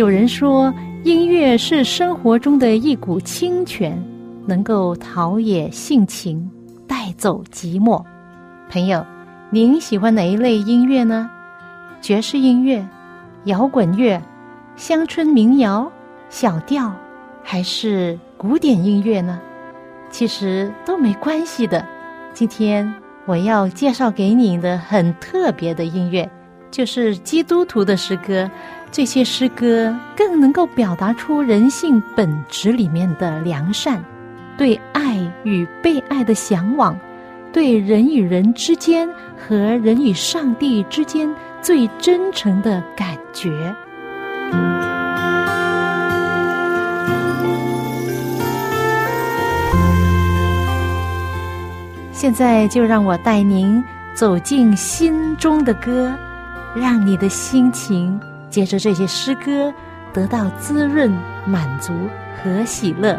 有人说，音乐是生活中的一股清泉，能够陶冶性情，带走寂寞。朋友，您喜欢哪一类音乐呢？爵士音乐、摇滚乐、乡村民谣、小调，还是古典音乐呢？其实都没关系的。今天我要介绍给你的很特别的音乐，就是基督徒的诗歌。这些诗歌更能够表达出人性本质里面的良善，对爱与被爱的向往，对人与人之间和人与上帝之间最真诚的感觉。现在就让我带您走进心中的歌，让你的心情。借着这些诗歌，得到滋润、满足和喜乐。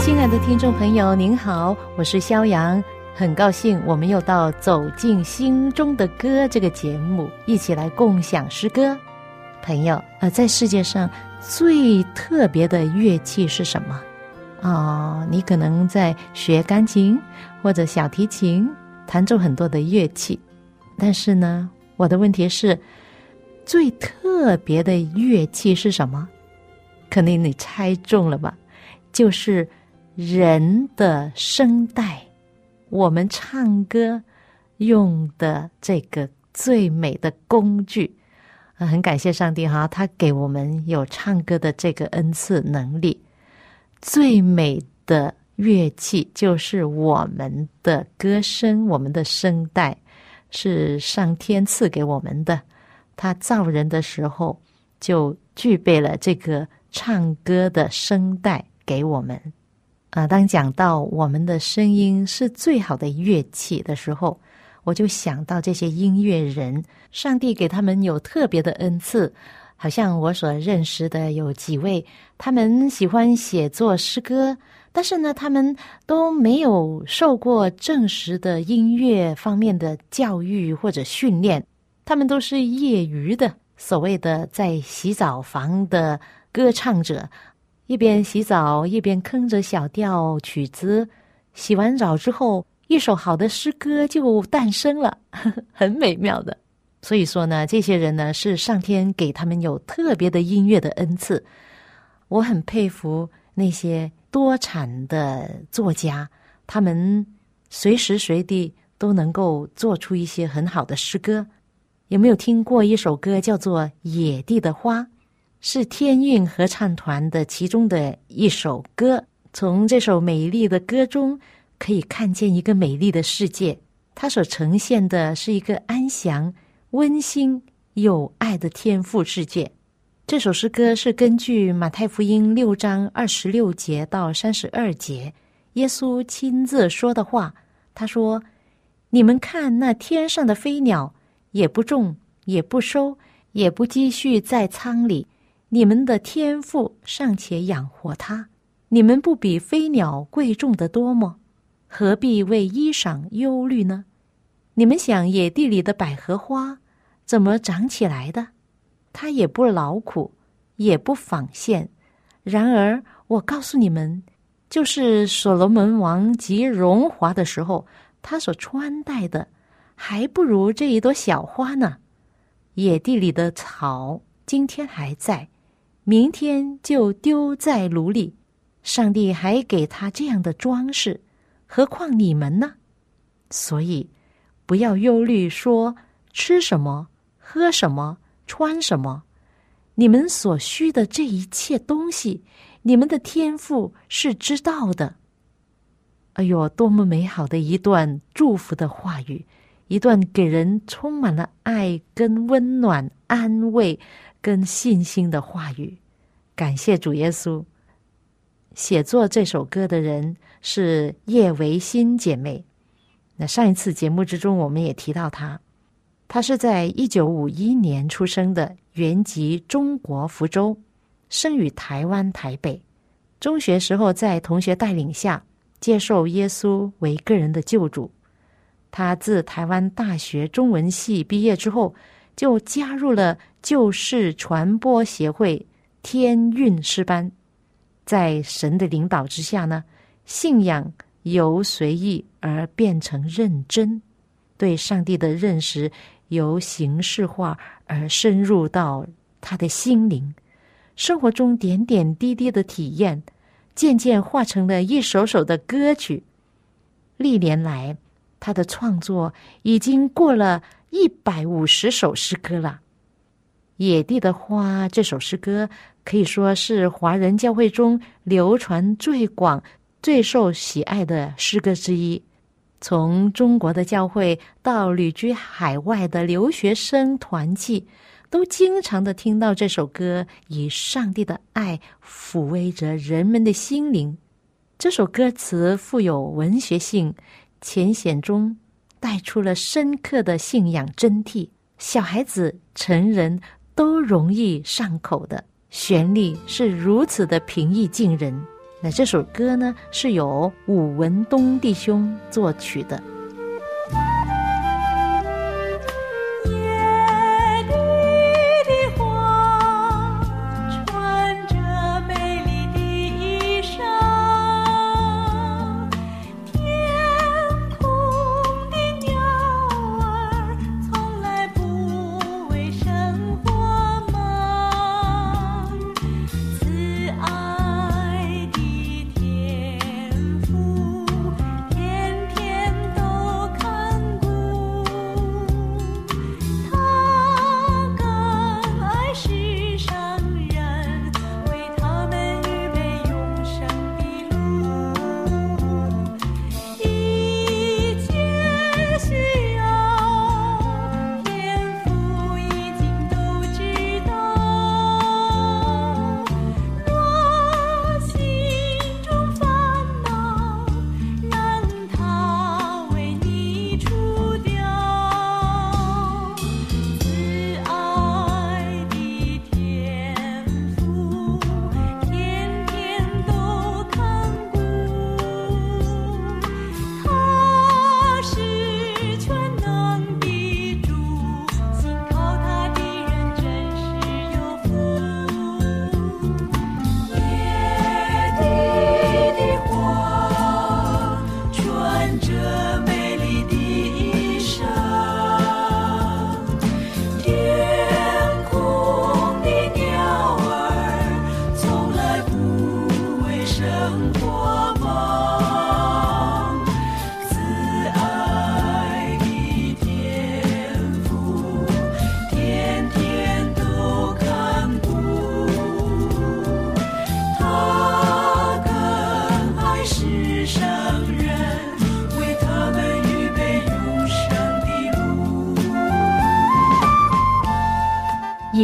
亲爱的听众朋友，您好，我是肖阳，很高兴我们又到《走进心中的歌》这个节目，一起来共享诗歌。朋友，呃，在世界上最特别的乐器是什么？啊，你可能在学钢琴或者小提琴，弹奏很多的乐器，但是呢，我的问题是，最特别的乐器是什么？肯定你猜中了吧？就是人的声带，我们唱歌用的这个最美的工具。很感谢上帝哈，他给我们有唱歌的这个恩赐能力。最美的乐器就是我们的歌声，我们的声带是上天赐给我们的。他造人的时候就具备了这个唱歌的声带给我们。啊，当讲到我们的声音是最好的乐器的时候，我就想到这些音乐人，上帝给他们有特别的恩赐。好像我所认识的有几位，他们喜欢写作诗歌，但是呢，他们都没有受过正式的音乐方面的教育或者训练，他们都是业余的，所谓的在洗澡房的歌唱者，一边洗澡一边哼着小调曲子，洗完澡之后，一首好的诗歌就诞生了，呵 呵很美妙的。所以说呢，这些人呢是上天给他们有特别的音乐的恩赐。我很佩服那些多产的作家，他们随时随地都能够做出一些很好的诗歌。有没有听过一首歌叫做《野地的花》？是天韵合唱团的其中的一首歌。从这首美丽的歌中，可以看见一个美丽的世界。它所呈现的是一个安详。温馨有爱的天赋世界，这首诗歌是根据马太福音六章二十六节到三十二节，耶稣亲自说的话。他说：“你们看那天上的飞鸟，也不种，也不收，也不积蓄在仓里，你们的天赋尚且养活它，你们不比飞鸟贵重的多么？何必为衣裳忧虑呢？你们想野地里的百合花。”怎么长起来的？它也不劳苦，也不纺线。然而，我告诉你们，就是所罗门王极荣华的时候，他所穿戴的，还不如这一朵小花呢。野地里的草，今天还在，明天就丢在炉里。上帝还给他这样的装饰，何况你们呢？所以，不要忧虑，说吃什么。喝什么，穿什么，你们所需的这一切东西，你们的天赋是知道的。哎呦，多么美好的一段祝福的话语，一段给人充满了爱、跟温暖、安慰、跟信心的话语。感谢主耶稣。写作这首歌的人是叶维新姐妹。那上一次节目之中，我们也提到她。他是在一九五一年出生的，原籍中国福州，生于台湾台北。中学时候在同学带领下接受耶稣为个人的救主。他自台湾大学中文系毕业之后，就加入了旧式传播协会天韵诗班。在神的领导之下呢，信仰由随意而变成认真，对上帝的认识由形式化而深入到他的心灵。生活中点点滴滴的体验，渐渐化成了一首首的歌曲。历年来，他的创作已经过了一百五十首诗歌了。《野地的花》这首诗歌可以说是华人教会中流传最广、最受喜爱的诗歌之一。从中国的教会到旅居海外的留学生团契。都经常的听到这首歌，以上帝的爱抚慰着人们的心灵。这首歌词富有文学性，浅显中带出了深刻的信仰真谛，小孩子、成人都容易上口的旋律是如此的平易近人。那这首歌呢，是由武文东弟兄作曲的。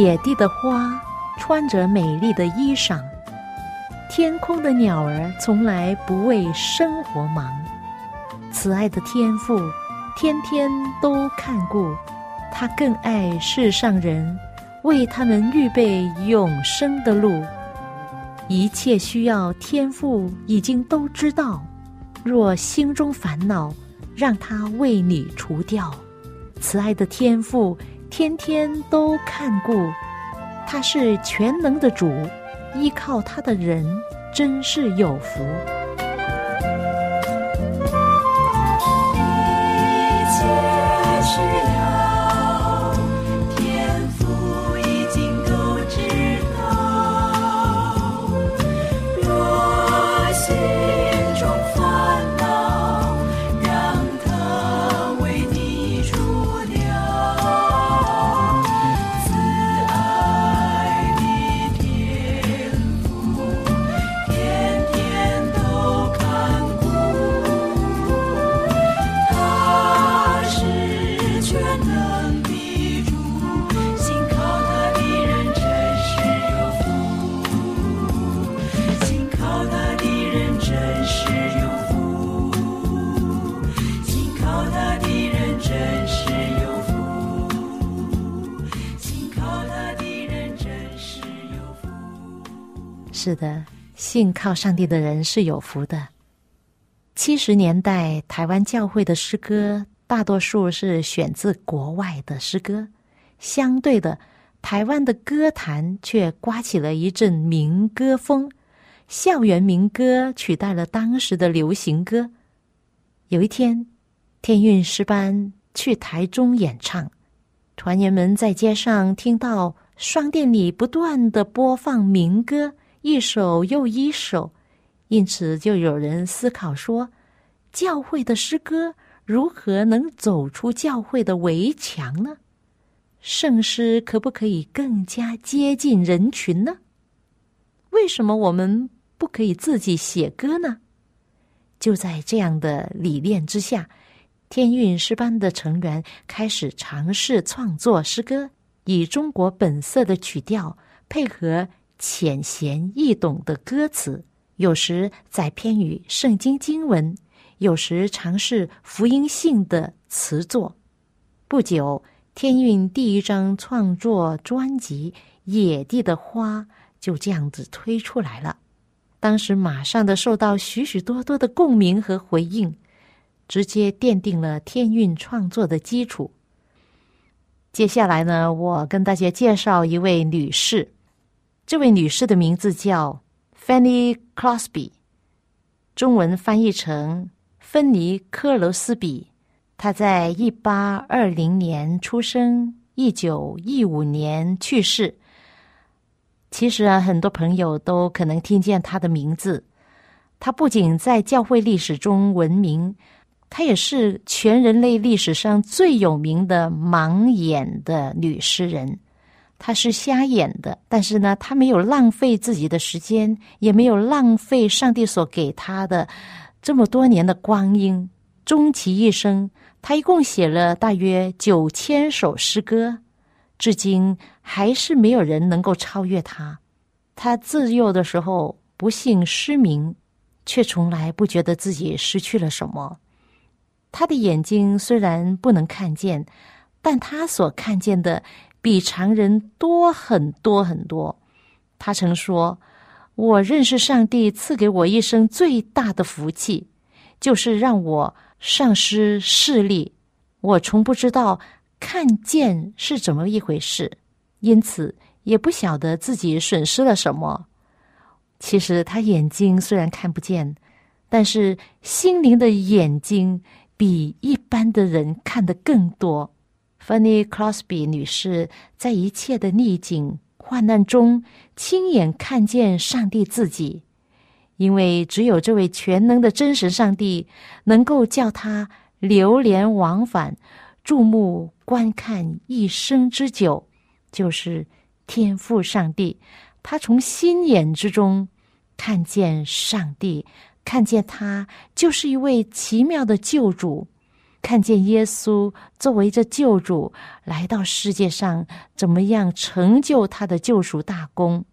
野地的花穿着美丽的衣裳，天空的鸟儿从来不为生活忙。慈爱的天父天天都看顾，他更爱世上人，为他们预备永生的路。一切需要天父已经都知道，若心中烦恼，让他为你除掉。慈爱的天父。天天都看顾，他是全能的主，依靠他的人真是有福。是的，信靠上帝的人是有福的。七十年代台湾教会的诗歌大多数是选自国外的诗歌。相对的，台湾的歌坛却刮起了一阵民歌风，校园民歌取代了当时的流行歌。有一天，天韵诗班去台中演唱，团员们在街上听到商店里不断的播放民歌，一首又一首，因此就有人思考说：教会的诗歌如何能走出教会的围墙呢？圣诗可不可以更加接近人群呢？为什么我们不可以自己写歌呢？就在这样的理念之下，天韵诗班的成员开始尝试创作诗歌，以中国本色的曲调配合浅显易懂的歌词，有时在偏于圣经经文，有时尝试福音性的词作。不久。天韵第一张创作专辑《野地的花》就这样子推出来了，当时马上的受到许许多多的共鸣和回应，直接奠定了天韵创作的基础。接下来呢，我跟大家介绍一位女士，这位女士的名字叫 Fanny Crosby，中文翻译成芬尼·科罗斯比。她在一八二零年出生，一九一五年去世。其实啊，很多朋友都可能听见她的名字。她不仅在教会历史中闻名，她也是全人类历史上最有名的盲眼的女诗人。他是瞎眼的，但是呢，他没有浪费自己的时间，也没有浪费上帝所给他的这么多年的光阴，终其一生。他一共写了大约九千首诗歌，至今还是没有人能够超越他。他自幼的时候不幸失明，却从来不觉得自己失去了什么。他的眼睛虽然不能看见，但他所看见的比常人多很多很多。他曾说：“我认识上帝赐给我一生最大的福气，就是让我。”丧失视力，我从不知道看见是怎么一回事，因此也不晓得自己损失了什么。其实他眼睛虽然看不见，但是心灵的眼睛比一般的人看得更多。Fanny Crosby 女士在一切的逆境患难中，亲眼看见上帝自己。因为只有这位全能的真实上帝，能够叫他流连往返、注目观看一生之久，就是天赋上帝。他从心眼之中看见上帝，看见他就是一位奇妙的救主，看见耶稣作为这救主来到世界上，怎么样成就他的救赎大功。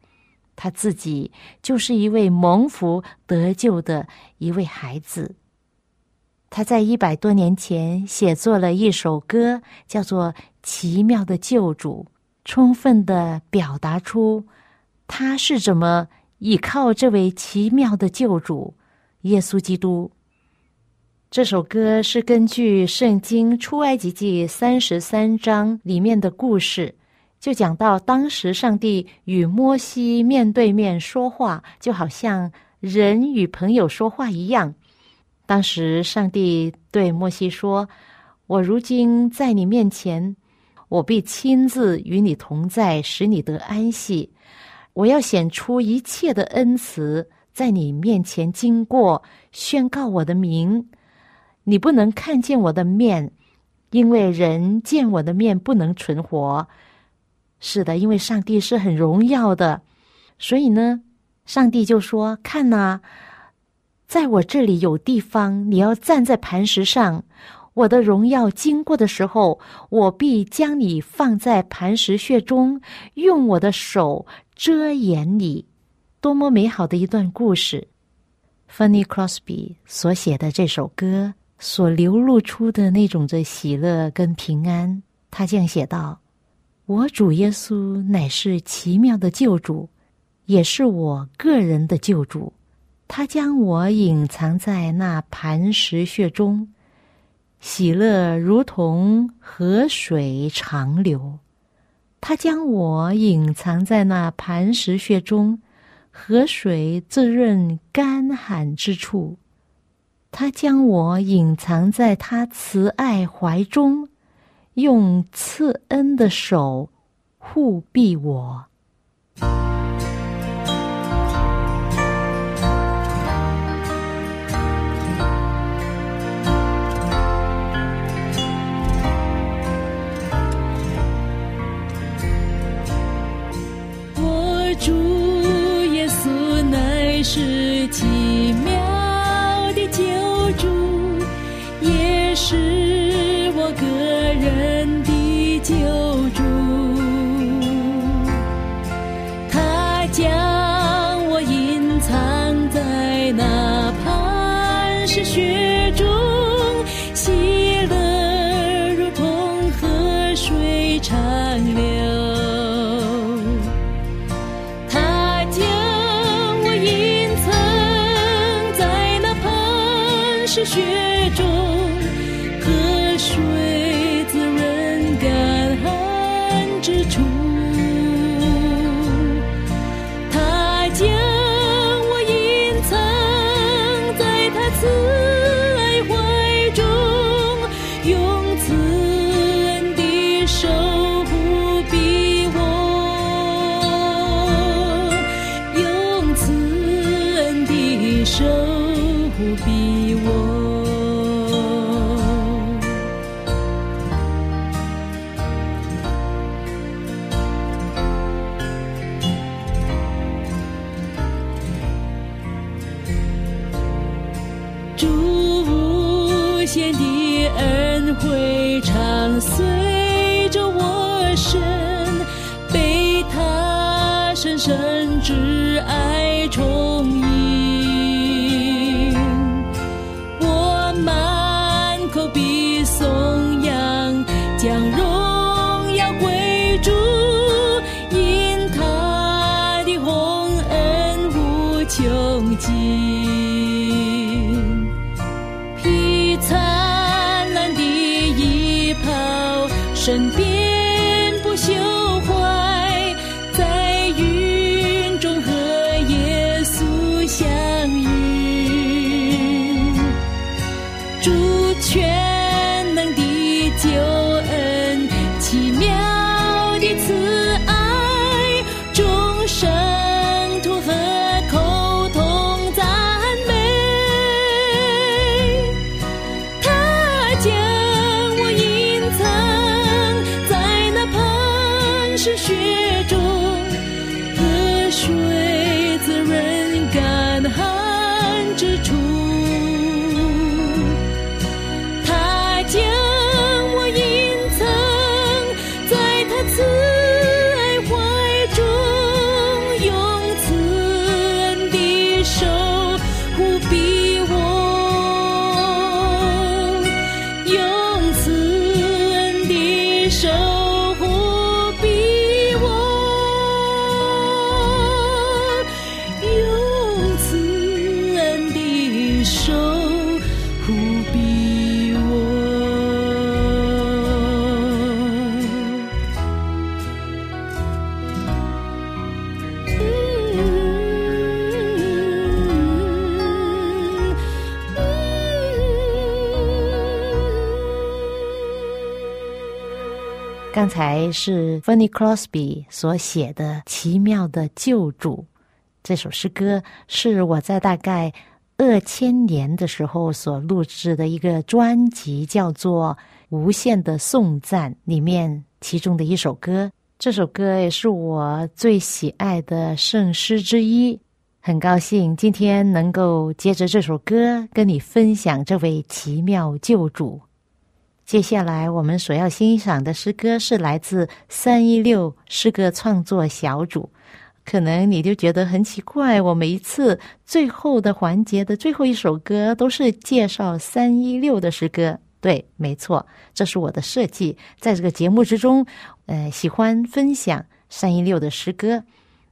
他自己就是一位蒙福得救的一位孩子。他在一百多年前写作了一首歌，叫做《奇妙的救主》，充分的表达出他是怎么依靠这位奇妙的救主耶稣基督。这首歌是根据《圣经出埃及记》三十三章里面的故事。就讲到当时上帝与摩西面对面说话，就好像人与朋友说话一样。当时上帝对摩西说：“我如今在你面前，我必亲自与你同在，使你得安息。我要显出一切的恩慈，在你面前经过，宣告我的名。你不能看见我的面，因为人见我的面不能存活。”是的，因为上帝是很荣耀的，所以呢，上帝就说：“看呐，在我这里有地方，你要站在磐石上。我的荣耀经过的时候，我必将你放在磐石穴中，用我的手遮掩你。”多么美好的一段故事！Fanny Crosby 所写的这首歌所流露出的那种的喜乐跟平安，他这样写道。我主耶稣乃是奇妙的救主，也是我个人的救主。他将我隐藏在那磐石穴中，喜乐如同河水长流。他将我隐藏在那磐石穴中，河水滋润干旱之处。他将我隐藏在他慈爱怀中，用赐恩的手护庇我。是无限的恩惠常随着我身，被他深深挚爱宠刚才是 Fanny Crosby 所写的《奇妙的救主》这首诗歌，是我在大概二千年的时候所录制的一个专辑，叫做《无限的颂赞》里面其中的一首歌。这首歌也是我最喜爱的圣诗之一。很高兴今天能够接着这首歌跟你分享这位奇妙救主。接下来我们所要欣赏的诗歌是来自三一六诗歌创作小组。可能你就觉得很奇怪，我每一次最后的环节的最后一首歌都是介绍三一六的诗歌。对，没错，这是我的设计，在这个节目之中，呃，喜欢分享三一六的诗歌。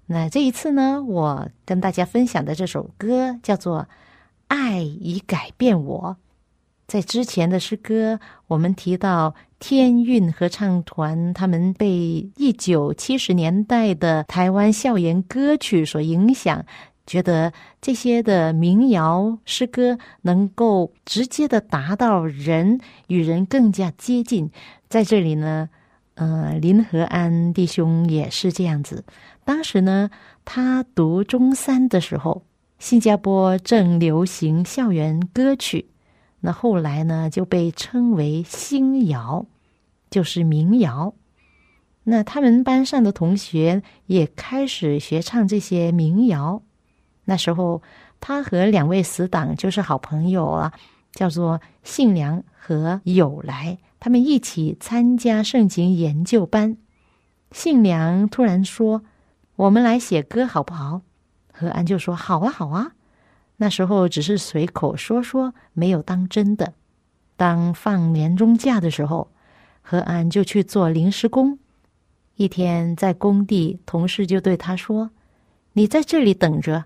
那这一次呢，我跟大家分享的这首歌叫做《爱已改变我》。在之前的诗歌，我们提到天韵合唱团，他们被一九七十年代的台湾校园歌曲所影响，觉得这些的民谣诗歌能够直接的达到人与人更加接近。在这里呢，呃，林和安弟兄也是这样子。当时呢，他读中三的时候，新加坡正流行校园歌曲。那后来呢，就被称为新谣，就是民谣。那他们班上的同学也开始学唱这些民谣。那时候，他和两位死党就是好朋友啊，叫做信良和友来，他们一起参加圣经研究班。信良突然说：“我们来写歌好不好？”何安就说：“好啊，好啊。”那时候只是随口说说，没有当真的。当放年终假的时候，何安就去做临时工。一天在工地，同事就对他说：“你在这里等着，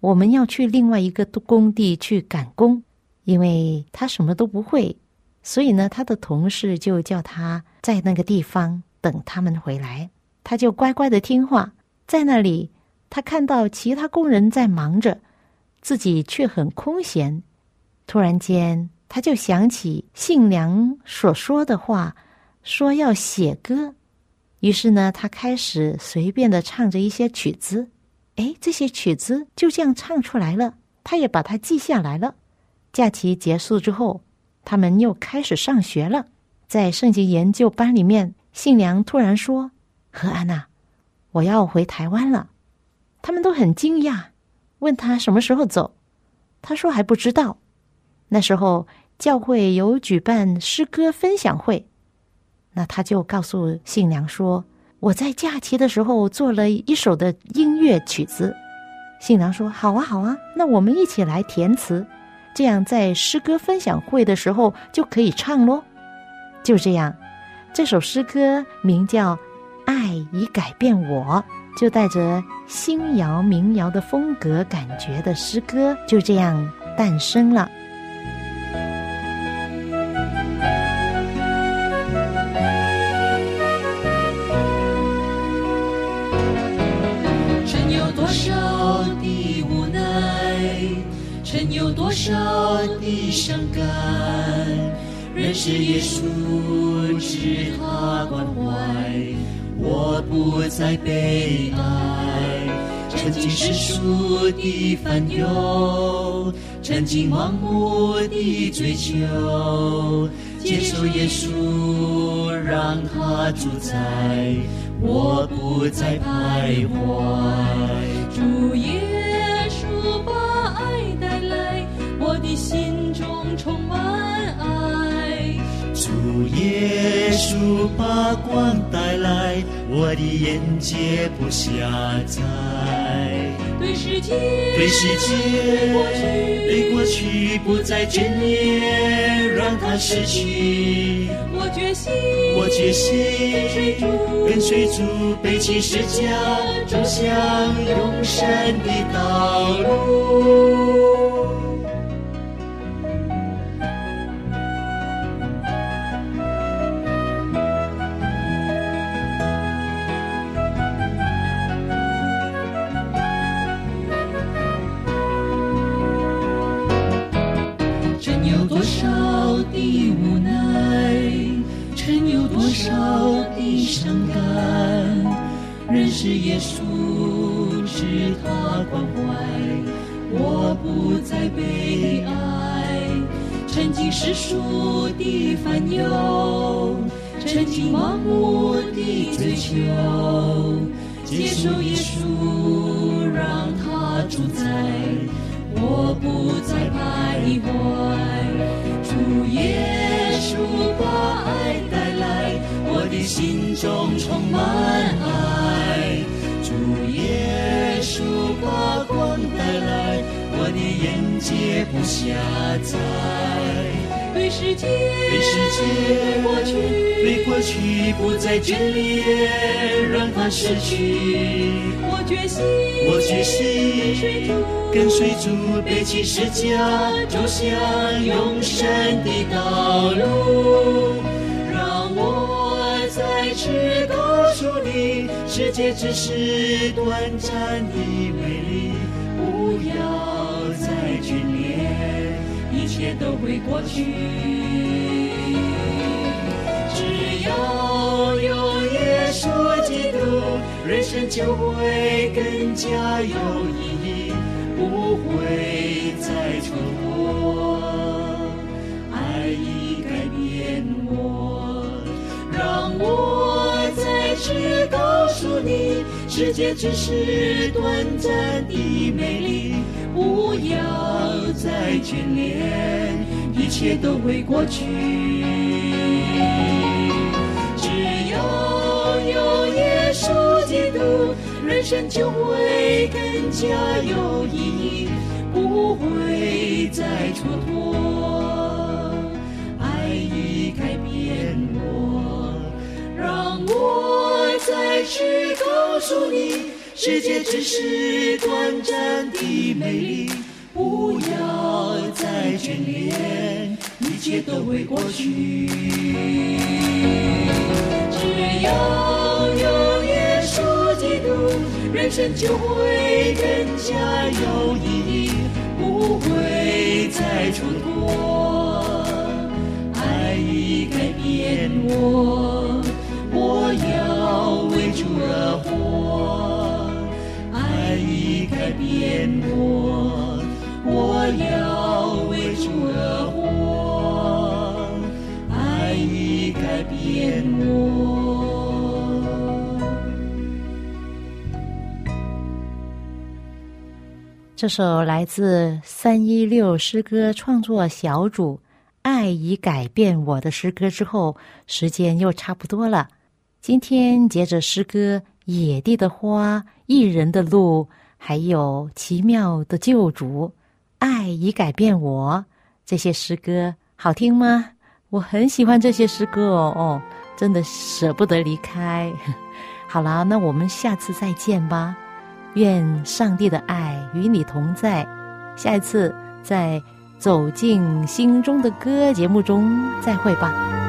我们要去另外一个工地去赶工。”因为他什么都不会，所以呢，他的同事就叫他在那个地方等他们回来。他就乖乖的听话，在那里，他看到其他工人在忙着。自己却很空闲，突然间他就想起信良所说的话，说要写歌。于是呢，他开始随便的唱着一些曲子。哎，这些曲子就这样唱出来了，他也把它记下来了。假期结束之后，他们又开始上学了。在圣经研究班里面，信良突然说：“何安娜，我要回台湾了。”他们都很惊讶。问他什么时候走，他说还不知道。那时候教会有举办诗歌分享会，那他就告诉信良说：“我在假期的时候做了一首的音乐曲子。”信良说：“好啊，好啊，那我们一起来填词，这样在诗歌分享会的时候就可以唱喽。”就这样，这首诗歌名叫《爱已改变我》。就带着新谣民谣的风格感觉的诗歌就这样诞生了。曾有多少的无奈，曾有多少的伤感，认识耶稣，知他关怀。不再悲哀，曾经世俗的烦忧，曾经盲目的追求，接受耶稣，让他主宰，我不再徘徊。主耶稣把爱带来，我的心中充满爱。主耶稣把光带来。我的眼界不狭窄，对世界，对世界，对过去不再眷恋，让它逝去。我决心，我决心，跟随主，跟随主，背起十字架，走向永生的道路。认识耶稣，知他关怀，我不再悲哀。曾经世俗的烦忧，曾经盲目的追求，接受耶稣，让他主宰，我不再徘徊。主耶稣把爱带，我的心中充满爱。主把光带来，我的眼界不狭窄。对世界，对世界，过去，对过去不再眷恋，让它逝去。我决心，我决心跟随主，跟随主，背起十字架，走向永生的道路。世界只是短暂的美丽，不要再眷恋，一切都会过去。只要有耶稣基督，人生就会更加有意义，不会再蹉跎。爱已改变我，让我再次告诉你，世界只是短暂的美丽，不要再眷恋，一切都会过去。只要有耶稣基督，人生就会更加有意义，不会再蹉跎。爱已改变我，让我开始告诉你，世界只是短暂的美丽，不要再眷恋，一切都会过去。只要有耶稣基督，人生就会更加有意义，不会再蹉跎。爱已改变我，我要为主而活。爱已改变我，我要为主而活。爱已改变我。这首来自三一六诗歌创作小组“爱已改变我”的诗歌之后，时间又差不多了。今天接着诗歌《野地的花》《一人的路》，还有《奇妙的救主》《爱已改变我》这些诗歌好听吗？我很喜欢这些诗歌哦哦，真的舍不得离开。好了，那我们下次再见吧。愿上帝的爱与你同在。下一次在《走进心中的歌》节目中再会吧。